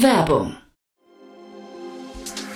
Werbung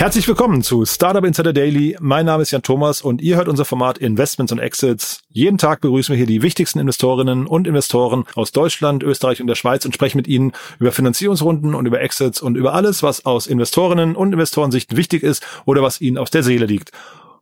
Herzlich willkommen zu Startup Insider Daily. Mein Name ist Jan Thomas und ihr hört unser Format Investments und Exits. Jeden Tag begrüßen wir hier die wichtigsten Investorinnen und Investoren aus Deutschland, Österreich und der Schweiz und sprechen mit ihnen über Finanzierungsrunden und über Exits und über alles, was aus Investorinnen und Investorensicht wichtig ist oder was ihnen aus der Seele liegt.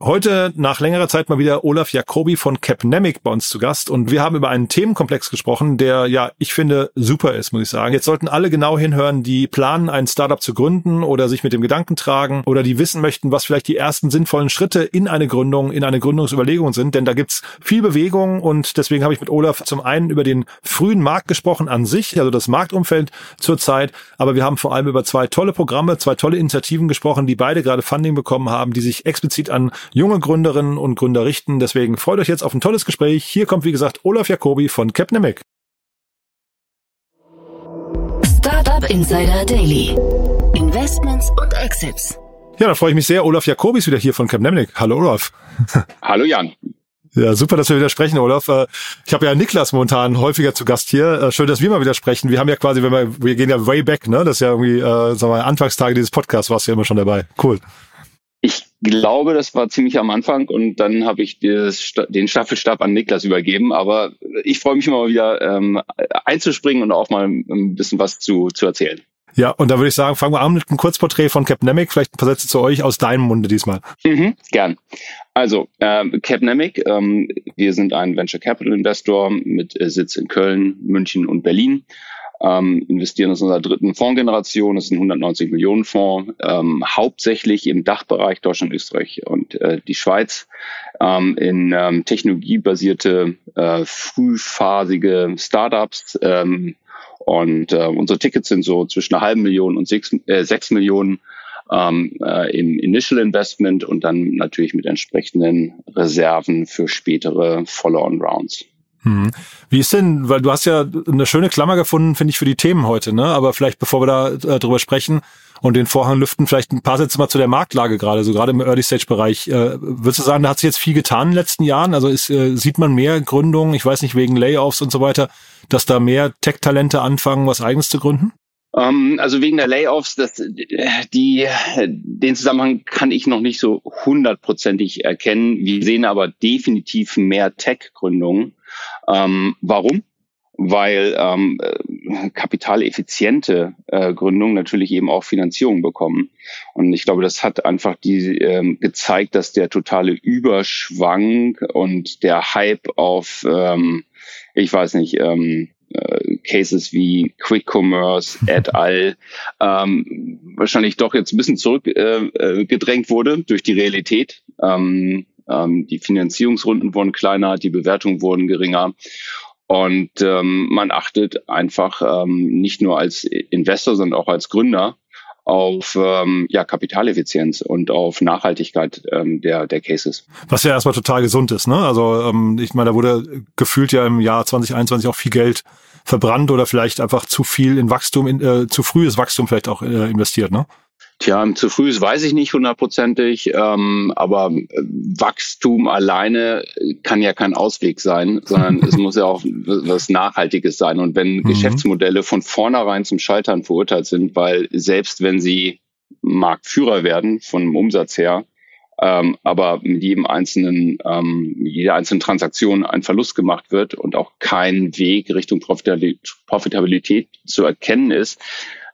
Heute nach längerer Zeit mal wieder Olaf Jacobi von Capnemic bei uns zu Gast. Und wir haben über einen Themenkomplex gesprochen, der ja, ich finde, super ist, muss ich sagen. Jetzt sollten alle genau hinhören, die planen, ein Startup zu gründen oder sich mit dem Gedanken tragen oder die wissen möchten, was vielleicht die ersten sinnvollen Schritte in eine Gründung, in eine Gründungsüberlegung sind, denn da gibt's viel Bewegung und deswegen habe ich mit Olaf zum einen über den frühen Markt gesprochen an sich, also das Marktumfeld zurzeit, aber wir haben vor allem über zwei tolle Programme, zwei tolle Initiativen gesprochen, die beide gerade Funding bekommen haben, die sich explizit an junge Gründerinnen und Gründer richten. Deswegen freut euch jetzt auf ein tolles Gespräch. Hier kommt, wie gesagt, Olaf Jacobi von Capnemic. Startup Insider Daily. Investments und Exits. Ja, da freue ich mich sehr. Olaf Jacobi ist wieder hier von Capnemic. Hallo Olaf. Hallo Jan. Ja, super, dass wir wieder sprechen, Olaf. Äh, ich habe ja Niklas momentan häufiger zu Gast hier. Äh, schön, dass wir mal wieder sprechen. Wir haben ja quasi, wenn wir, wir gehen ja way back, ne? Das ist ja irgendwie, äh, sagen wir, Anfangstage dieses Podcasts warst du ja immer schon dabei. Cool. Ich glaube, das war ziemlich am Anfang und dann habe ich das, den Staffelstab an Niklas übergeben. Aber ich freue mich immer wieder ähm, einzuspringen und auch mal ein bisschen was zu, zu erzählen. Ja, und da würde ich sagen, fangen wir an mit einem Kurzporträt von Capnemic. Vielleicht ein paar Sätze zu euch aus deinem Munde diesmal. Mhm, gern. Also, ähm, Capnemic, ähm, wir sind ein Venture Capital Investor mit äh, Sitz in Köln, München und Berlin ähm, investieren aus unserer dritten Fondsgeneration. Das ist ein 190 Millionen Fonds, ähm, hauptsächlich im Dachbereich Deutschland, Österreich und äh, die Schweiz ähm, in ähm, technologiebasierte, äh, frühphasige Startups. Ähm, und äh, unsere Tickets sind so zwischen einer halben Million und sechs, äh, sechs Millionen ähm, äh, im Initial Investment und dann natürlich mit entsprechenden Reserven für spätere Follow-on-Rounds. Hm. Wie ist denn, weil du hast ja eine schöne Klammer gefunden, finde ich, für die Themen heute, ne? Aber vielleicht, bevor wir da äh, drüber sprechen und den Vorhang lüften, vielleicht ein paar Sätze mal zu der Marktlage gerade, so gerade im Early-Stage-Bereich. Äh, würdest du sagen, da hat sich jetzt viel getan in den letzten Jahren? Also ist, äh, sieht man mehr Gründungen, ich weiß nicht, wegen Layoffs und so weiter, dass da mehr Tech-Talente anfangen, was eigenes zu gründen? Um, ähm, also wegen der Layoffs, das, die, den Zusammenhang kann ich noch nicht so hundertprozentig erkennen. Wir sehen aber definitiv mehr Tech-Gründungen. Ähm, warum? Weil ähm, äh, kapitaleffiziente äh, Gründungen natürlich eben auch Finanzierung bekommen. Und ich glaube, das hat einfach die ähm, gezeigt, dass der totale Überschwang und der Hype auf, ähm, ich weiß nicht, ähm, äh, Cases wie Quick Commerce et al. Ähm, wahrscheinlich doch jetzt ein bisschen zurückgedrängt äh, äh wurde durch die Realität. Ähm, ähm, die Finanzierungsrunden wurden kleiner, die Bewertungen wurden geringer. Und ähm, man achtet einfach ähm, nicht nur als Investor, sondern auch als Gründer auf ähm, ja, Kapitaleffizienz und auf Nachhaltigkeit ähm, der, der Cases. Was ja erstmal total gesund ist, ne? Also ähm, ich meine, da wurde gefühlt ja im Jahr 2021 auch viel Geld verbrannt oder vielleicht einfach zu viel in Wachstum, in, äh, zu frühes Wachstum vielleicht auch äh, investiert, ne? Tja, zu früh weiß ich nicht hundertprozentig, ähm, aber äh, Wachstum alleine kann ja kein Ausweg sein, sondern es muss ja auch was Nachhaltiges sein. Und wenn mhm. Geschäftsmodelle von vornherein zum Scheitern verurteilt sind, weil selbst wenn sie Marktführer werden von dem Umsatz her, ähm, aber mit jedem einzelnen, ähm, jeder einzelnen Transaktion ein Verlust gemacht wird und auch kein Weg Richtung Profitabilität zu erkennen ist,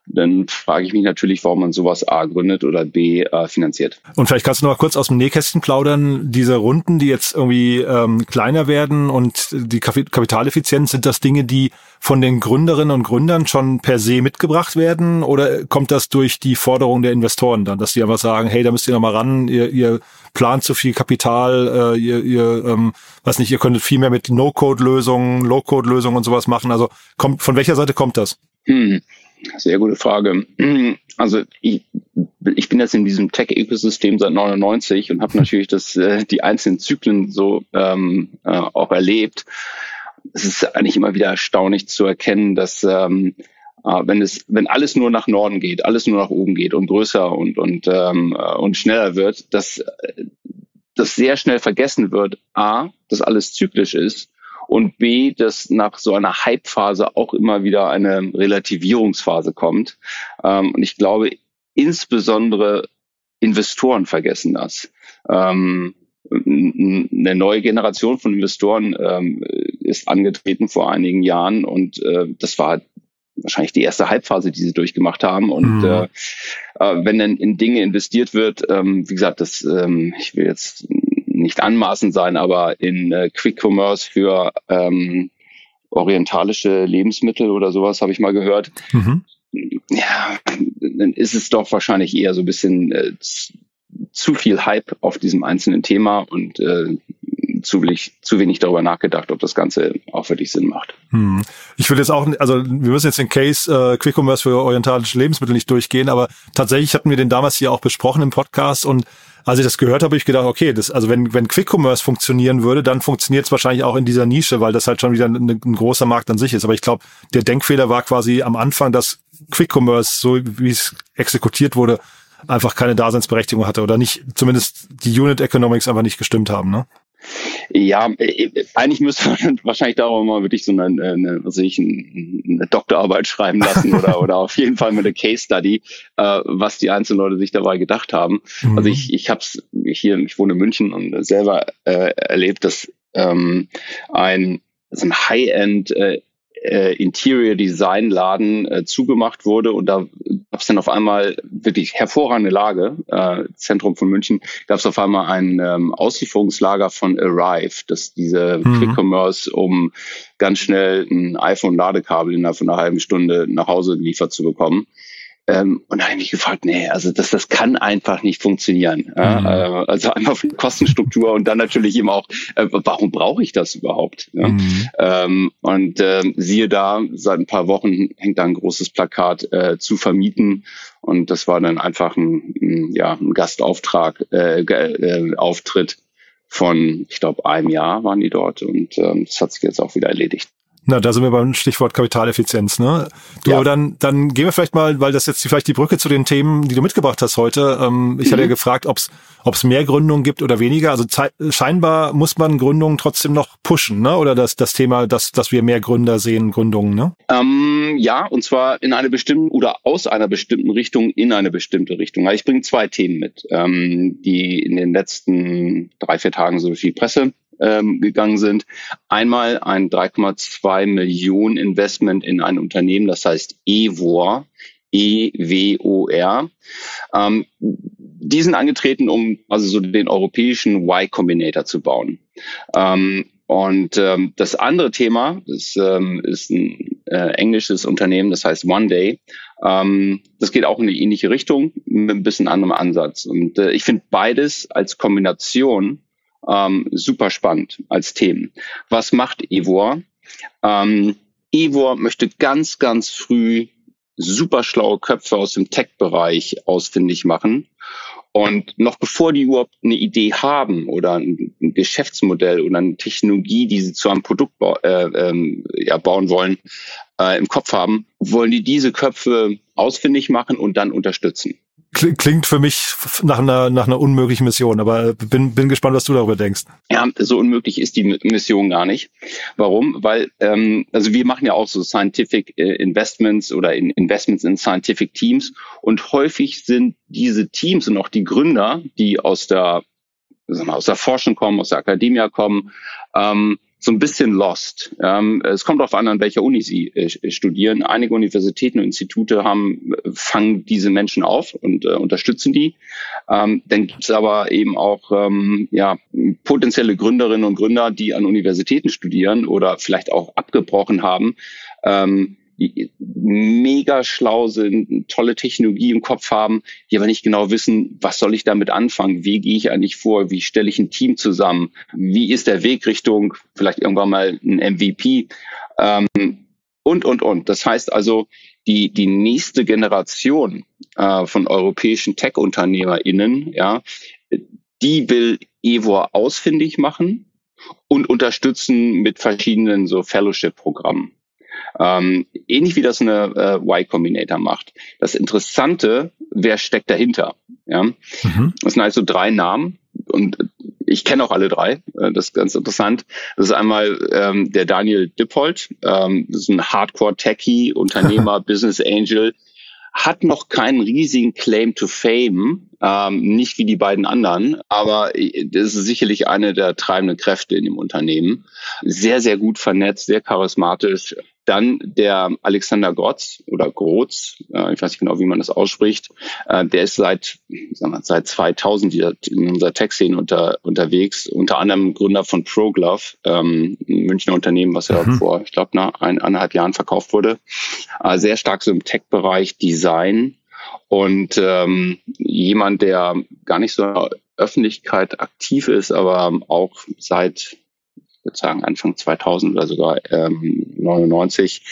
dann frage ich mich natürlich, warum man sowas A gründet oder B äh, finanziert. Und vielleicht kannst du noch mal kurz aus dem Nähkästchen plaudern, diese Runden, die jetzt irgendwie ähm, kleiner werden und die Kapitaleffizienz, sind das Dinge, die von den Gründerinnen und Gründern schon per se mitgebracht werden oder kommt das durch die Forderung der Investoren dann, dass die einfach sagen, hey, da müsst ihr noch mal ran, ihr, ihr plant zu viel Kapital, äh, ihr, ihr ähm, weiß nicht, ihr könntet viel mehr mit No-Code-Lösungen, Low-Code-Lösungen und sowas machen. Also kommt von welcher Seite kommt das? Hm. Sehr gute Frage. Also ich, ich bin jetzt in diesem Tech-Ökosystem seit 99 und habe natürlich das, äh, die einzelnen Zyklen so ähm, äh, auch erlebt. Es ist eigentlich immer wieder erstaunlich zu erkennen, dass ähm, äh, wenn es, wenn alles nur nach Norden geht, alles nur nach oben geht und größer und und ähm, äh, und schneller wird, dass das sehr schnell vergessen wird. A, dass alles zyklisch ist und B, dass nach so einer Hype-Phase auch immer wieder eine Relativierungsphase kommt. Ähm, und ich glaube, insbesondere Investoren vergessen das. Ähm, eine neue Generation von Investoren ähm, ist angetreten vor einigen Jahren und äh, das war wahrscheinlich die erste Halbphase, die sie durchgemacht haben. Und mhm. äh, äh, wenn dann in Dinge investiert wird, ähm, wie gesagt, das, ähm, ich will jetzt nicht anmaßend sein, aber in äh, Quick Commerce für ähm, orientalische Lebensmittel oder sowas habe ich mal gehört. Mhm. Ja, dann ist es doch wahrscheinlich eher so ein bisschen äh, zu viel Hype auf diesem einzelnen Thema und äh, zu wenig, zu wenig darüber nachgedacht, ob das Ganze auch für dich Sinn macht. Hm. Ich will jetzt auch, also wir müssen jetzt den Case äh, Quick Commerce für orientalische Lebensmittel nicht durchgehen, aber tatsächlich hatten wir den damals hier auch besprochen im Podcast und als ich das gehört habe, habe ich gedacht, okay, das, also wenn, wenn Quick Commerce funktionieren würde, dann funktioniert es wahrscheinlich auch in dieser Nische, weil das halt schon wieder ein, ein großer Markt an sich ist. Aber ich glaube, der Denkfehler war quasi am Anfang, dass Quick Commerce, so wie es exekutiert wurde, einfach keine Daseinsberechtigung hatte oder nicht, zumindest die Unit Economics einfach nicht gestimmt haben, ne? Ja, äh, eigentlich müsste man wahrscheinlich darüber mal wirklich so eine, eine, was ich, eine Doktorarbeit schreiben lassen oder, oder auf jeden Fall mal eine Case Study, äh, was die einzelnen Leute sich dabei gedacht haben. Mhm. Also ich, ich habe es hier, ich wohne in München und selber äh, erlebt, dass ähm, ein, so ein High-End äh, äh, Interior Design Laden äh, zugemacht wurde und da gab es dann auf einmal wirklich hervorragende Lage, äh, Zentrum von München, gab es auf einmal ein ähm, Auslieferungslager von Arrive, das diese mhm. Quick Commerce, um ganz schnell ein iPhone-Ladekabel innerhalb von einer halben Stunde nach Hause geliefert zu bekommen. Ähm, und da habe ich mich gefragt, nee, also das, das kann einfach nicht funktionieren. Mhm. Äh, also einmal von Kostenstruktur und dann natürlich eben auch, äh, warum brauche ich das überhaupt? Ja? Mhm. Ähm, und äh, siehe da, seit ein paar Wochen hängt da ein großes Plakat äh, zu vermieten. Und das war dann einfach ein, ein ja, ein Gastauftrag, äh, äh, Auftritt von, ich glaube, einem Jahr waren die dort und ähm, das hat sich jetzt auch wieder erledigt. Na, da sind wir beim Stichwort Kapitaleffizienz, ne? Du, ja. dann, dann gehen wir vielleicht mal, weil das jetzt vielleicht die Brücke zu den Themen, die du mitgebracht hast heute. Ähm, ich mhm. hatte ja mhm. gefragt, ob es mehr Gründungen gibt oder weniger. Also scheinbar muss man Gründungen trotzdem noch pushen, ne? Oder das, das Thema, dass, dass wir mehr Gründer sehen, Gründungen, ne? Ähm, ja, und zwar in eine bestimmte oder aus einer bestimmten Richtung in eine bestimmte Richtung. Also ich bringe zwei Themen mit, ähm, die in den letzten drei, vier Tagen so viel Presse ähm, gegangen sind. Einmal ein 3,2 Millionen Investment in ein Unternehmen, das heißt EWOR, E-W-O-R. Ähm, die sind angetreten, um also so den europäischen Y-Combinator zu bauen. Ähm, und ähm, das andere Thema, das ähm, ist ein äh, englisches Unternehmen, das heißt One Day. Ähm, das geht auch in eine ähnliche Richtung mit ein bisschen anderem Ansatz. Und äh, ich finde beides als Kombination ähm, super spannend als Themen. Was macht Evor? Ähm, Evor möchte ganz, ganz früh super schlaue Köpfe aus dem Tech-Bereich ausfindig machen. Und noch bevor die überhaupt eine Idee haben oder ein, ein Geschäftsmodell oder eine Technologie, die sie zu einem Produkt äh, ähm, ja, bauen wollen, äh, im Kopf haben, wollen die diese Köpfe ausfindig machen und dann unterstützen klingt für mich nach einer, nach einer unmöglichen Mission, aber bin, bin gespannt, was du darüber denkst. Ja, so unmöglich ist die Mission gar nicht. Warum? Weil, ähm, also wir machen ja auch so Scientific äh, Investments oder in Investments in Scientific Teams und häufig sind diese Teams und auch die Gründer, die aus der, sagen wir, aus der Forschung kommen, aus der Akademie kommen, ähm, so ein bisschen lost. Ähm, es kommt darauf an, an welcher Uni sie äh, studieren. Einige Universitäten und Institute haben, fangen diese Menschen auf und äh, unterstützen die. Ähm, dann gibt es aber eben auch ähm, ja, potenzielle Gründerinnen und Gründer, die an Universitäten studieren oder vielleicht auch abgebrochen haben. Ähm, mega schlau sind, tolle Technologie im Kopf haben, die aber nicht genau wissen, was soll ich damit anfangen, wie gehe ich eigentlich vor, wie stelle ich ein Team zusammen, wie ist der Weg Richtung vielleicht irgendwann mal ein MVP ähm, und, und, und. Das heißt also, die, die nächste Generation äh, von europäischen Tech-UnternehmerInnen, ja, die will Evo ausfindig machen und unterstützen mit verschiedenen so Fellowship-Programmen. Ähm, ähnlich wie das eine äh, Y-Combinator macht. Das Interessante, wer steckt dahinter? Ja? Mhm. Das sind also drei Namen und ich kenne auch alle drei. Äh, das ist ganz interessant. Das ist einmal ähm, der Daniel Dippold, ähm, das ist ein Hardcore-Techie, Unternehmer, Business Angel, hat noch keinen riesigen Claim to Fame, ähm, nicht wie die beiden anderen, aber das ist sicherlich eine der treibenden Kräfte in dem Unternehmen. Sehr, sehr gut vernetzt, sehr charismatisch, dann der Alexander Grotz oder Grotz, äh, ich weiß nicht genau, wie man das ausspricht, äh, der ist seit, sagen wir, seit 2000 in unserer Tech-Szene unter, unterwegs, unter anderem Gründer von ProGlove, ähm, ein Münchner Unternehmen, was ja mhm. vor, ich glaube, nach ein, eineinhalb Jahren verkauft wurde. Äh, sehr stark so im Tech-Bereich, Design und ähm, jemand, der gar nicht so in der Öffentlichkeit aktiv ist, aber auch seit würde sagen Anfang 2000 oder sogar ähm, 99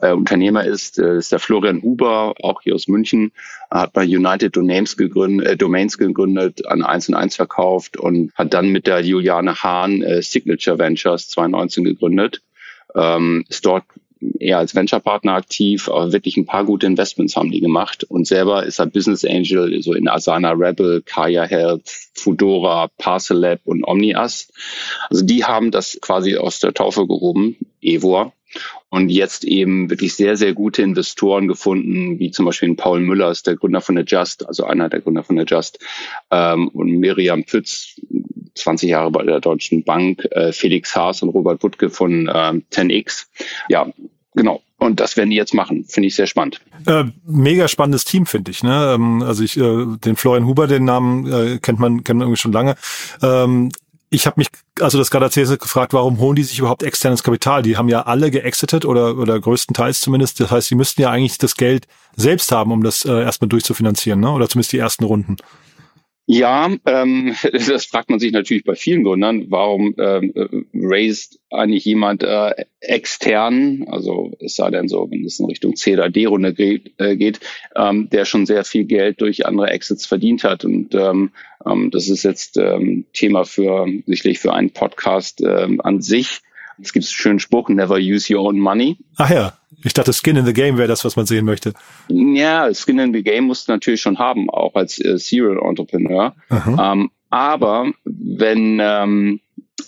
äh, Unternehmer ist, äh, ist der Florian Huber, auch hier aus München, hat bei United Domains gegründet, äh, Domains gegründet, an 1 und 1 verkauft und hat dann mit der Juliane Hahn äh, Signature Ventures 2019 gegründet. Ähm, ist dort eher als Venture-Partner aktiv, aber wirklich ein paar gute Investments haben die gemacht. Und selber ist er Business Angel so in Asana Rebel, Kaya Health, Fudora, Parcel Lab und Omnias. Also die haben das quasi aus der Taufe gehoben, Evor. Und jetzt eben wirklich sehr, sehr gute Investoren gefunden, wie zum Beispiel Paul Müller, ist der Gründer von Adjust, also einer der Gründer von Adjust, ähm, und Miriam Pütz, 20 Jahre bei der Deutschen Bank, äh, Felix Haas und Robert Wuttke von ähm, 10x. Ja, Genau. Und das werden die jetzt machen. Finde ich sehr spannend. Äh, mega spannendes Team, finde ich. Ne? Ähm, also ich, äh, den Florian Huber, den Namen äh, kennt man kennt man irgendwie schon lange. Ähm, ich habe mich, also das gerade erzählt, gefragt, warum holen die sich überhaupt externes Kapital? Die haben ja alle geexitet oder oder größtenteils zumindest. Das heißt, die müssten ja eigentlich das Geld selbst haben, um das äh, erstmal durchzufinanzieren, ne? Oder zumindest die ersten Runden. Ja, ähm, das fragt man sich natürlich bei vielen Gründern. Warum ähm, raised eigentlich jemand äh, extern, also es sei denn so, wenn es in Richtung C oder D-Runde geht, äh, geht ähm, der schon sehr viel Geld durch andere Exits verdient hat. Und ähm, ähm, das ist jetzt ähm, Thema für sicherlich für einen Podcast ähm, an sich. Es gibt einen schönen Spruch, never use your own money. Ach ja, ich dachte, Skin in the Game wäre das, was man sehen möchte. Ja, Skin in the Game musst du natürlich schon haben, auch als äh, Serial Entrepreneur. Ähm, aber wenn ähm,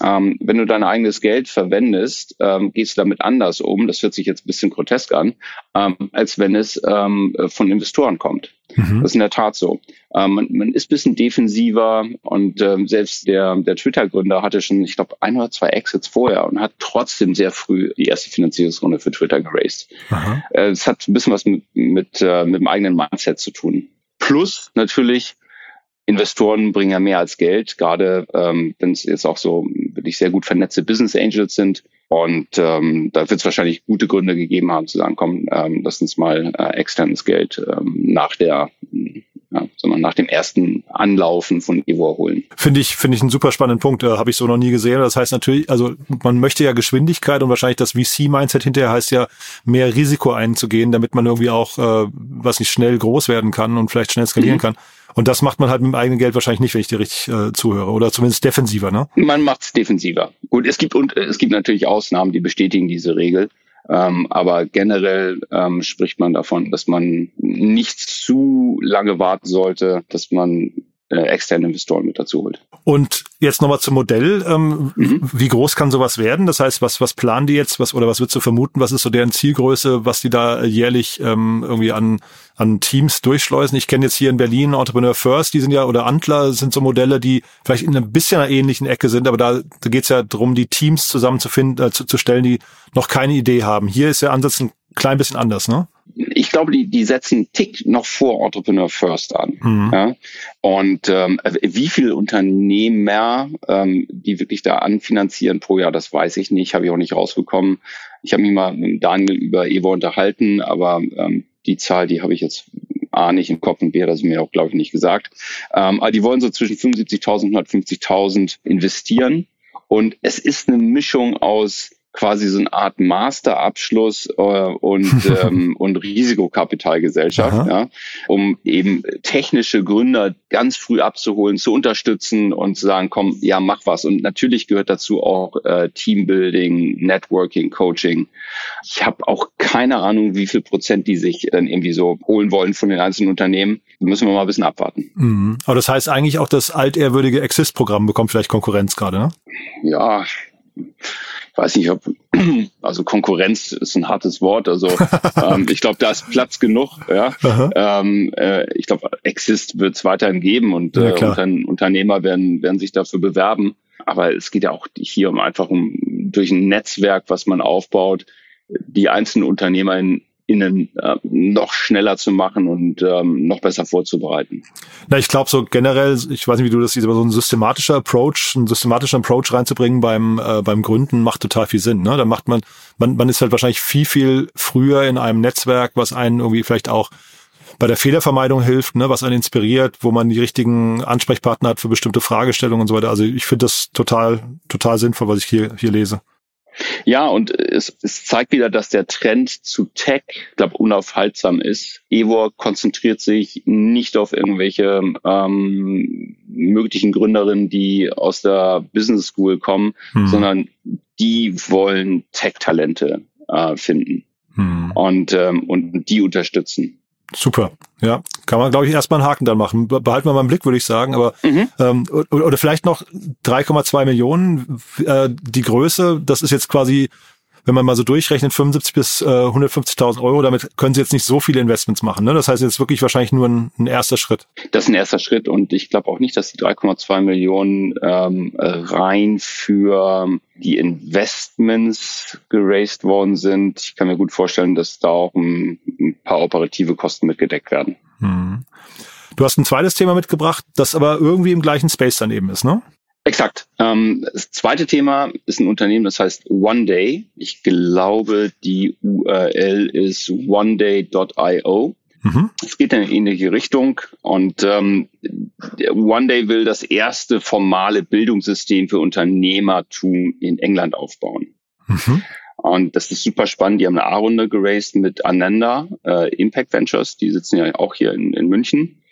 ähm, wenn du dein eigenes Geld verwendest, ähm, gehst du damit anders um, das hört sich jetzt ein bisschen grotesk an, ähm, als wenn es ähm, von Investoren kommt. Mhm. Das ist in der Tat so. Ähm, man, man ist bisschen defensiver und ähm, selbst der, der Twitter-Gründer hatte schon, ich glaube, ein oder zwei Exits vorher und hat trotzdem sehr früh die erste Finanzierungsrunde für Twitter geraced. Äh, es äh, hat ein bisschen was mit, mit, äh, mit dem eigenen Mindset zu tun. Plus natürlich, Investoren bringen ja mehr als Geld, gerade ähm, wenn es jetzt auch so wirklich sehr gut vernetzte Business Angels sind. Und ähm, da wird es wahrscheinlich gute Gründe gegeben haben zu sagen, komm, ähm, lass uns mal äh, externes Geld ähm, nach der ja, sondern nach dem ersten Anlaufen von Evo holen. Finde ich, finde ich einen super spannenden Punkt. Äh, Habe ich so noch nie gesehen. Das heißt natürlich, also man möchte ja Geschwindigkeit und wahrscheinlich das VC-Mindset hinterher heißt ja, mehr Risiko einzugehen, damit man irgendwie auch, äh, was nicht schnell groß werden kann und vielleicht schnell skalieren mhm. kann. Und das macht man halt mit dem eigenen Geld wahrscheinlich nicht, wenn ich dir richtig äh, zuhöre. Oder zumindest defensiver, ne? Man macht es defensiver. Gut, es gibt und es gibt natürlich Ausnahmen, die bestätigen diese Regel. Ähm, aber generell ähm, spricht man davon, dass man nicht zu lange warten sollte, dass man äh, externe Investoren mit dazu holt. Und jetzt nochmal zum Modell. Ähm, mhm. Wie groß kann sowas werden? Das heißt, was, was planen die jetzt? Was, oder was würdest du vermuten? Was ist so deren Zielgröße, was die da jährlich ähm, irgendwie an, an Teams durchschleusen? Ich kenne jetzt hier in Berlin Entrepreneur First, die sind ja, oder Antler sind so Modelle, die vielleicht in ein bisschen einer ähnlichen Ecke sind, aber da, da geht es ja darum, die Teams zusammenzufinden, äh, zu, zu stellen, die noch keine Idee haben. Hier ist der Ansatz ein klein bisschen anders, ne? Ich glaube, die, die setzen Tick noch vor Entrepreneur First an. Mhm. Ja? Und ähm, wie viele Unternehmer, ähm, die wirklich da anfinanzieren pro Jahr, das weiß ich nicht, habe ich auch nicht rausbekommen. Ich habe mich mal mit Daniel über Evo unterhalten, aber ähm, die Zahl, die habe ich jetzt A nicht im Kopf und B, das ist mir auch, glaube ich, nicht gesagt. Ähm, aber die wollen so zwischen 75.000 und 150.000 investieren. Und es ist eine Mischung aus quasi so eine Art Masterabschluss äh, und, ähm, und Risikokapitalgesellschaft, ja, um eben technische Gründer ganz früh abzuholen, zu unterstützen und zu sagen, komm, ja, mach was. Und natürlich gehört dazu auch äh, Teambuilding, Networking, Coaching. Ich habe auch keine Ahnung, wie viel Prozent die sich dann irgendwie so holen wollen von den einzelnen Unternehmen. Da müssen wir mal ein bisschen abwarten. Mhm. Aber das heißt eigentlich auch, das altehrwürdige Exist-Programm bekommt vielleicht Konkurrenz gerade, ne? Ja, weiß nicht, ob, also Konkurrenz ist ein hartes Wort. Also ähm, ich glaube, da ist Platz genug. Ja? Ähm, äh, ich glaube, Exist wird es weiterhin geben und äh, ja, Unternehmer werden, werden sich dafür bewerben. Aber es geht ja auch hier um einfach um durch ein Netzwerk, was man aufbaut, die einzelnen Unternehmer in innen äh, noch schneller zu machen und ähm, noch besser vorzubereiten. Na, ich glaube so generell, ich weiß nicht, wie du das siehst, aber so ein systematischer Approach, ein systematischer Approach reinzubringen beim äh, beim Gründen macht total viel Sinn. Ne? Da macht man, man, man ist halt wahrscheinlich viel viel früher in einem Netzwerk, was einen irgendwie vielleicht auch bei der Fehlervermeidung hilft, ne, was einen inspiriert, wo man die richtigen Ansprechpartner hat für bestimmte Fragestellungen und so weiter. Also ich finde das total, total sinnvoll, was ich hier, hier lese. Ja, und es, es zeigt wieder, dass der Trend zu Tech, ich glaube, unaufhaltsam ist. Evor konzentriert sich nicht auf irgendwelche ähm, möglichen Gründerinnen, die aus der Business School kommen, hm. sondern die wollen Tech-Talente äh, finden hm. und, ähm, und die unterstützen. Super. Ja, kann man, glaube ich, erstmal einen Haken dann machen. Behalten wir mal im Blick, würde ich sagen. Aber mhm. ähm, oder, oder vielleicht noch 3,2 Millionen. Äh, die Größe, das ist jetzt quasi wenn man mal so durchrechnet, 75 bis äh, 150.000 Euro, damit können Sie jetzt nicht so viele Investments machen. Ne? Das heißt jetzt wirklich wahrscheinlich nur ein, ein erster Schritt. Das ist ein erster Schritt und ich glaube auch nicht, dass die 3,2 Millionen ähm, rein für die Investments geraced worden sind. Ich kann mir gut vorstellen, dass da auch ein, ein paar operative Kosten mitgedeckt werden. Hm. Du hast ein zweites Thema mitgebracht, das aber irgendwie im gleichen Space daneben ist, ne? Exakt. Ähm, das zweite Thema ist ein Unternehmen, das heißt One Day. Ich glaube, die URL ist oneday.io. Mhm. Es geht in eine ähnliche Richtung und ähm, One Day will das erste formale Bildungssystem für Unternehmertum in England aufbauen. Mhm. Und das ist super spannend. Die haben eine A-Runde geraced mit Ananda, äh, Impact Ventures. Die sitzen ja auch hier in, in München.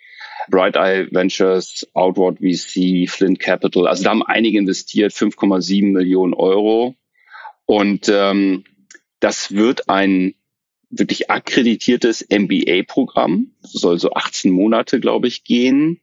Bright Eye Ventures, Outward VC, Flint Capital. Also da haben einige investiert, 5,7 Millionen Euro. Und ähm, das wird ein wirklich akkreditiertes MBA-Programm. Soll so 18 Monate, glaube ich, gehen.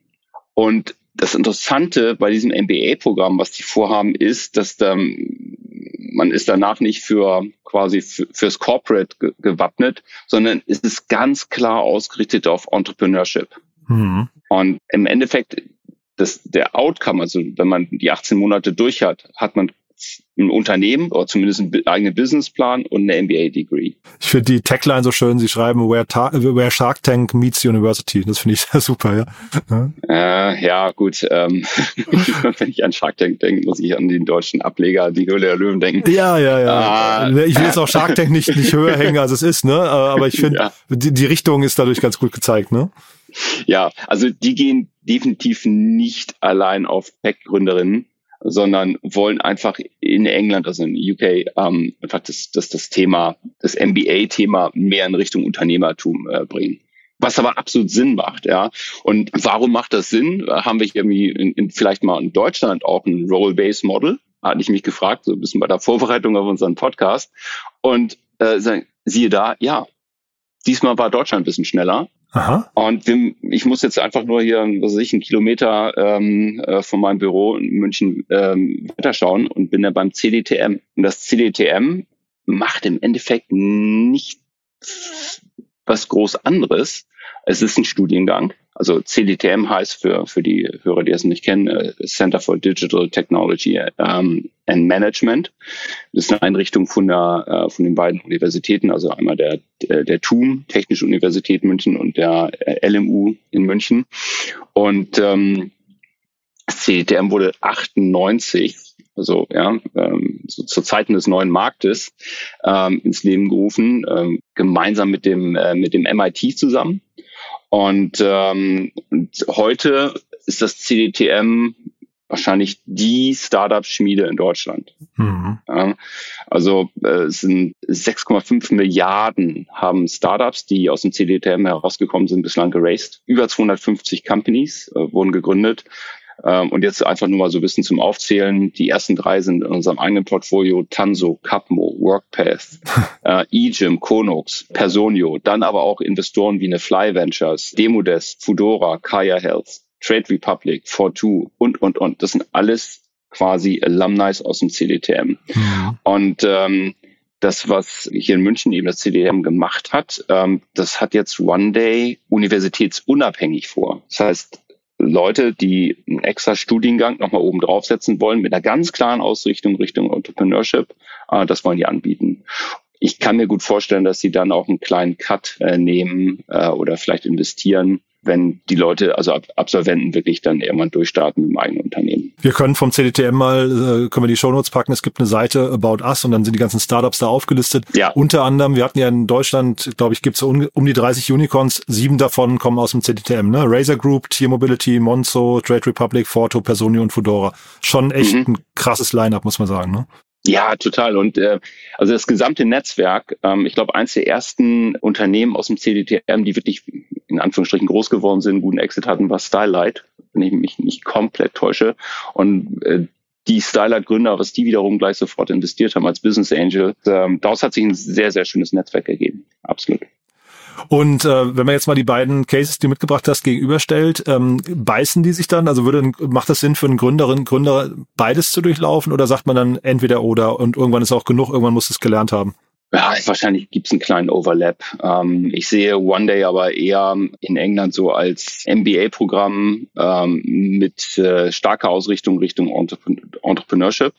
Und das Interessante bei diesem MBA-Programm, was die vorhaben, ist, dass da, man ist danach nicht für quasi für, fürs Corporate gewappnet, sondern es ist ganz klar ausgerichtet auf Entrepreneurship. Mhm. Und im Endeffekt, das, der Outcome, also wenn man die 18 Monate durch hat, hat man ein Unternehmen oder zumindest einen eigenen Businessplan und eine MBA-Degree. Ich finde die Tagline so schön, sie schreiben where, where Shark Tank meets University. Das finde ich sehr super, ja. Äh, ja, gut. Ähm, wenn ich an Shark Tank denke, muss ich an den deutschen Ableger, die Höhle der Löwen denken. Ja, ja, ja. Äh, ich will jetzt auch Shark Tank nicht, nicht höher hängen, als es ist, ne? Aber ich finde, ja. die, die Richtung ist dadurch ganz gut gezeigt, ne? Ja, also die gehen definitiv nicht allein auf Tech-Gründerinnen, sondern wollen einfach in England, also in UK, ähm, einfach das, das, das Thema, das MBA-Thema mehr in Richtung Unternehmertum äh, bringen. Was aber absolut Sinn macht, ja. Und warum macht das Sinn? Haben wir irgendwie in, in, vielleicht mal in Deutschland auch ein Role-Based Model? Hatte ich mich gefragt, so ein bisschen bei der Vorbereitung auf unseren Podcast. Und äh, siehe da, ja, diesmal war Deutschland ein bisschen schneller Aha. Und ich muss jetzt einfach nur hier, was weiß ich, einen Kilometer ähm, äh, von meinem Büro in München ähm, weiterschauen und bin da beim CDTM. Und das CDTM macht im Endeffekt nicht was groß anderes. Es ist ein Studiengang. Also CDTM heißt für, für die Hörer, die es nicht kennen, äh, Center for Digital Technology um, and Management. Das ist eine Einrichtung von, der, äh, von den beiden Universitäten, also einmal der, der TUM, Technische Universität München und der äh, LMU in München. Und ähm, CDTM wurde 98 also ja, ähm, so zu Zeiten des neuen Marktes ähm, ins Leben gerufen, ähm, gemeinsam mit dem äh, mit dem MIT zusammen. Und, ähm, und heute ist das CDTM wahrscheinlich die Startup-Schmiede in Deutschland. Mhm. Ja, also äh, es sind 6,5 Milliarden haben Startups, die aus dem CDTM herausgekommen sind, bislang geraced. Über 250 Companies äh, wurden gegründet. Ähm, und jetzt einfach nur mal so ein bisschen zum Aufzählen. Die ersten drei sind in unserem eigenen Portfolio Tanso, Capmo, Workpath, äh, eGym, Konox, Personio. Dann aber auch Investoren wie eine Fly Ventures, Demodesk, Fudora, Kaya Health, Trade Republic, Fortu und, und, und. Das sind alles quasi Alumni aus dem CDTM. Mhm. Und ähm, das, was hier in München eben das CDM gemacht hat, ähm, das hat jetzt One Day universitätsunabhängig vor. Das heißt, Leute, die einen extra Studiengang nochmal oben draufsetzen wollen, mit einer ganz klaren Ausrichtung Richtung Entrepreneurship, äh, das wollen die anbieten. Ich kann mir gut vorstellen, dass sie dann auch einen kleinen Cut äh, nehmen äh, oder vielleicht investieren wenn die Leute, also Absolventen wirklich dann irgendwann durchstarten im eigenen Unternehmen. Wir können vom CDTM mal, äh, können wir die Shownotes packen, es gibt eine Seite About Us und dann sind die ganzen Startups da aufgelistet. Ja. Unter anderem, wir hatten ja in Deutschland, glaube ich, gibt es um, um, die 30 Unicorns, sieben davon kommen aus dem CDTM, ne? Razer Group, Tier Mobility, Monzo, Trade Republic, Forto, Personio und Fudora. Schon echt mhm. ein krasses Line-up, muss man sagen, ne? Ja, total. Und äh, also das gesamte Netzwerk, ähm, ich glaube, eins der ersten Unternehmen aus dem CDTM, die wirklich in Anführungsstrichen groß geworden sind, guten Exit hatten, war Stylight, wenn ich mich nicht komplett täusche. Und äh, die Stylight-Gründer, was die wiederum gleich sofort investiert haben als Business Angel, ähm, daraus hat sich ein sehr, sehr schönes Netzwerk ergeben. Absolut. Und äh, wenn man jetzt mal die beiden Cases, die du mitgebracht hast, gegenüberstellt, ähm, beißen die sich dann? Also würde macht das Sinn für einen Gründerin, Gründer beides zu durchlaufen oder sagt man dann entweder oder und irgendwann ist auch genug, irgendwann muss es gelernt haben? Ja, wahrscheinlich gibt es einen kleinen Overlap. Ähm, ich sehe One Day aber eher in England so als MBA-Programm ähm, mit äh, starker Ausrichtung Richtung Entrepreneurship.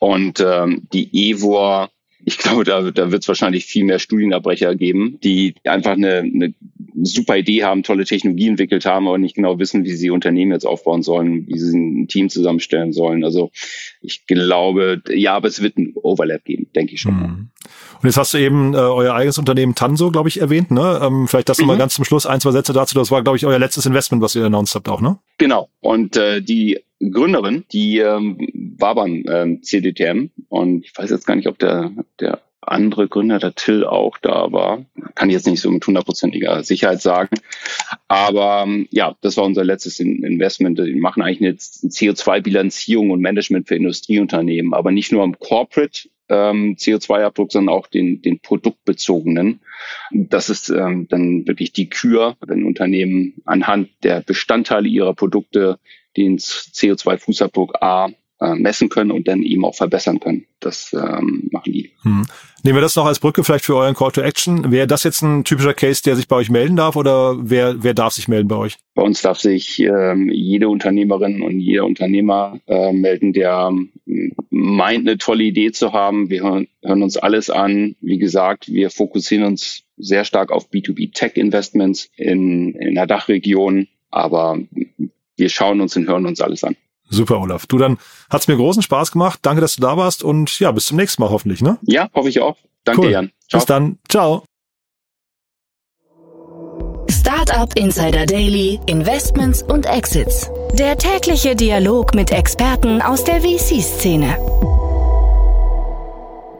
Und ähm, die EVOR ich glaube, da, da wird es wahrscheinlich viel mehr Studienabbrecher geben, die einfach eine, eine super Idee haben, tolle Technologie entwickelt haben, aber nicht genau wissen, wie sie Unternehmen jetzt aufbauen sollen, wie sie ein Team zusammenstellen sollen. Also ich glaube, ja, aber es wird ein Overlap geben, denke ich schon. Mhm. Und jetzt hast du eben äh, euer eigenes Unternehmen Tanso, glaube ich, erwähnt. Ne? Ähm, vielleicht das mhm. mal ganz zum Schluss ein, zwei Sätze dazu. Das war, glaube ich, euer letztes Investment, was ihr announced habt auch, ne? Genau. Und äh, die Gründerin, die ähm, war beim ähm, CDTM und ich weiß jetzt gar nicht, ob der, der andere Gründer, der Till auch da war. Kann ich jetzt nicht so mit hundertprozentiger Sicherheit sagen. Aber ähm, ja, das war unser letztes Investment. Wir machen eigentlich eine CO2-Bilanzierung und Management für Industrieunternehmen, aber nicht nur am Corporate ähm, CO2-Abdruck, sondern auch den, den produktbezogenen. Das ist ähm, dann wirklich die Kür, wenn Unternehmen anhand der Bestandteile ihrer Produkte den CO2-Fußabdruck A äh, messen können und dann eben auch verbessern können. Das ähm, machen die. Hm. Nehmen wir das noch als Brücke vielleicht für euren Call to Action. Wäre das jetzt ein typischer Case, der sich bei euch melden darf oder wer, wer darf sich melden bei euch? Bei uns darf sich ähm, jede Unternehmerin und jeder Unternehmer äh, melden, der ähm, meint, eine tolle Idee zu haben. Wir hören, hören uns alles an. Wie gesagt, wir fokussieren uns sehr stark auf B2B Tech Investments in, in der Dachregion. Aber wir schauen uns und hören uns alles an. Super, Olaf. Du, dann hat's mir großen Spaß gemacht. Danke, dass du da warst und ja, bis zum nächsten Mal hoffentlich, ne? Ja, hoffe ich auch. Danke, cool. Jan. Ciao. Bis dann. Ciao. Startup Insider Daily, Investments und Exits. Der tägliche Dialog mit Experten aus der VC-Szene.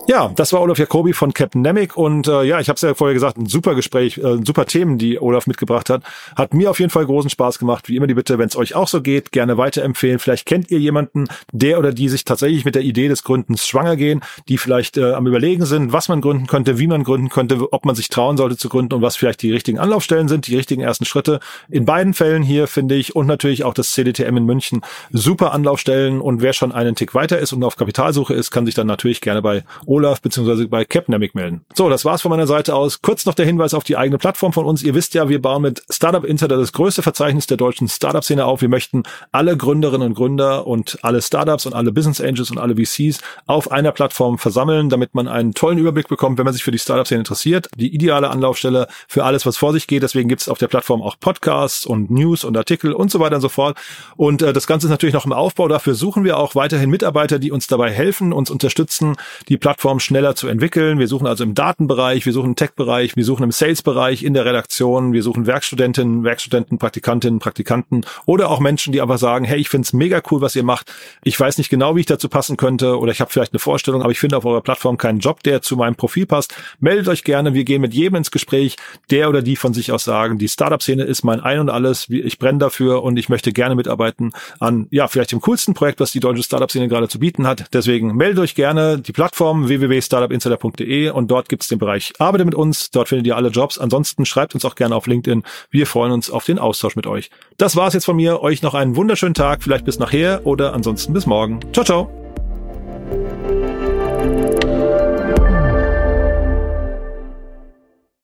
Ja, das war Olaf Jacobi von Captain Nemic und äh, ja, ich habe es ja vorher gesagt, ein super Gespräch, äh, super Themen, die Olaf mitgebracht hat. Hat mir auf jeden Fall großen Spaß gemacht. Wie immer die Bitte, wenn es euch auch so geht, gerne weiterempfehlen. Vielleicht kennt ihr jemanden, der oder die sich tatsächlich mit der Idee des Gründens schwanger gehen, die vielleicht äh, am überlegen sind, was man gründen könnte, wie man gründen könnte, ob man sich trauen sollte zu gründen und was vielleicht die richtigen Anlaufstellen sind, die richtigen ersten Schritte. In beiden Fällen hier finde ich und natürlich auch das CDTM in München super Anlaufstellen und wer schon einen Tick weiter ist und auf Kapitalsuche ist, kann sich dann natürlich gerne bei Olaf bzw. bei Capnamic melden. So, das war's von meiner Seite aus. Kurz noch der Hinweis auf die eigene Plattform von uns. Ihr wisst ja, wir bauen mit Startup Insider das größte Verzeichnis der deutschen Startup-Szene auf. Wir möchten alle Gründerinnen und Gründer und alle Startups und alle Business Angels und alle VCs auf einer Plattform versammeln, damit man einen tollen Überblick bekommt, wenn man sich für die Startup-Szene interessiert. Die ideale Anlaufstelle für alles, was vor sich geht. Deswegen gibt's auf der Plattform auch Podcasts und News und Artikel und so weiter und so fort. Und äh, das Ganze ist natürlich noch im Aufbau. Dafür suchen wir auch weiterhin Mitarbeiter, die uns dabei helfen, uns unterstützen, die Plattform schneller schneller zu entwickeln. Wir suchen also im Datenbereich, wir suchen im Tech-Bereich, wir suchen im Sales-Bereich, in der Redaktion, wir suchen Werkstudentinnen, Werkstudenten, Praktikantinnen, Praktikanten oder auch Menschen, die einfach sagen, hey, ich finde es mega cool, was ihr macht. Ich weiß nicht genau, wie ich dazu passen könnte oder ich habe vielleicht eine Vorstellung, aber ich finde auf eurer Plattform keinen Job, der zu meinem Profil passt. Meldet euch gerne, wir gehen mit jedem ins Gespräch, der oder die von sich aus sagen, die Startup-Szene ist mein Ein und Alles, ich brenne dafür und ich möchte gerne mitarbeiten an, ja, vielleicht dem coolsten Projekt, was die deutsche Startup-Szene gerade zu bieten hat. Deswegen meldet euch gerne die Plattform www startupinsider.de und dort gibt es den Bereich Arbeite mit uns. Dort findet ihr alle Jobs. Ansonsten schreibt uns auch gerne auf LinkedIn. Wir freuen uns auf den Austausch mit euch. Das war's jetzt von mir. Euch noch einen wunderschönen Tag. Vielleicht bis nachher oder ansonsten bis morgen. Ciao, ciao.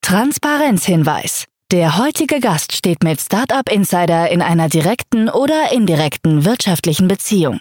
Transparenzhinweis. Der heutige Gast steht mit Startup Insider in einer direkten oder indirekten wirtschaftlichen Beziehung.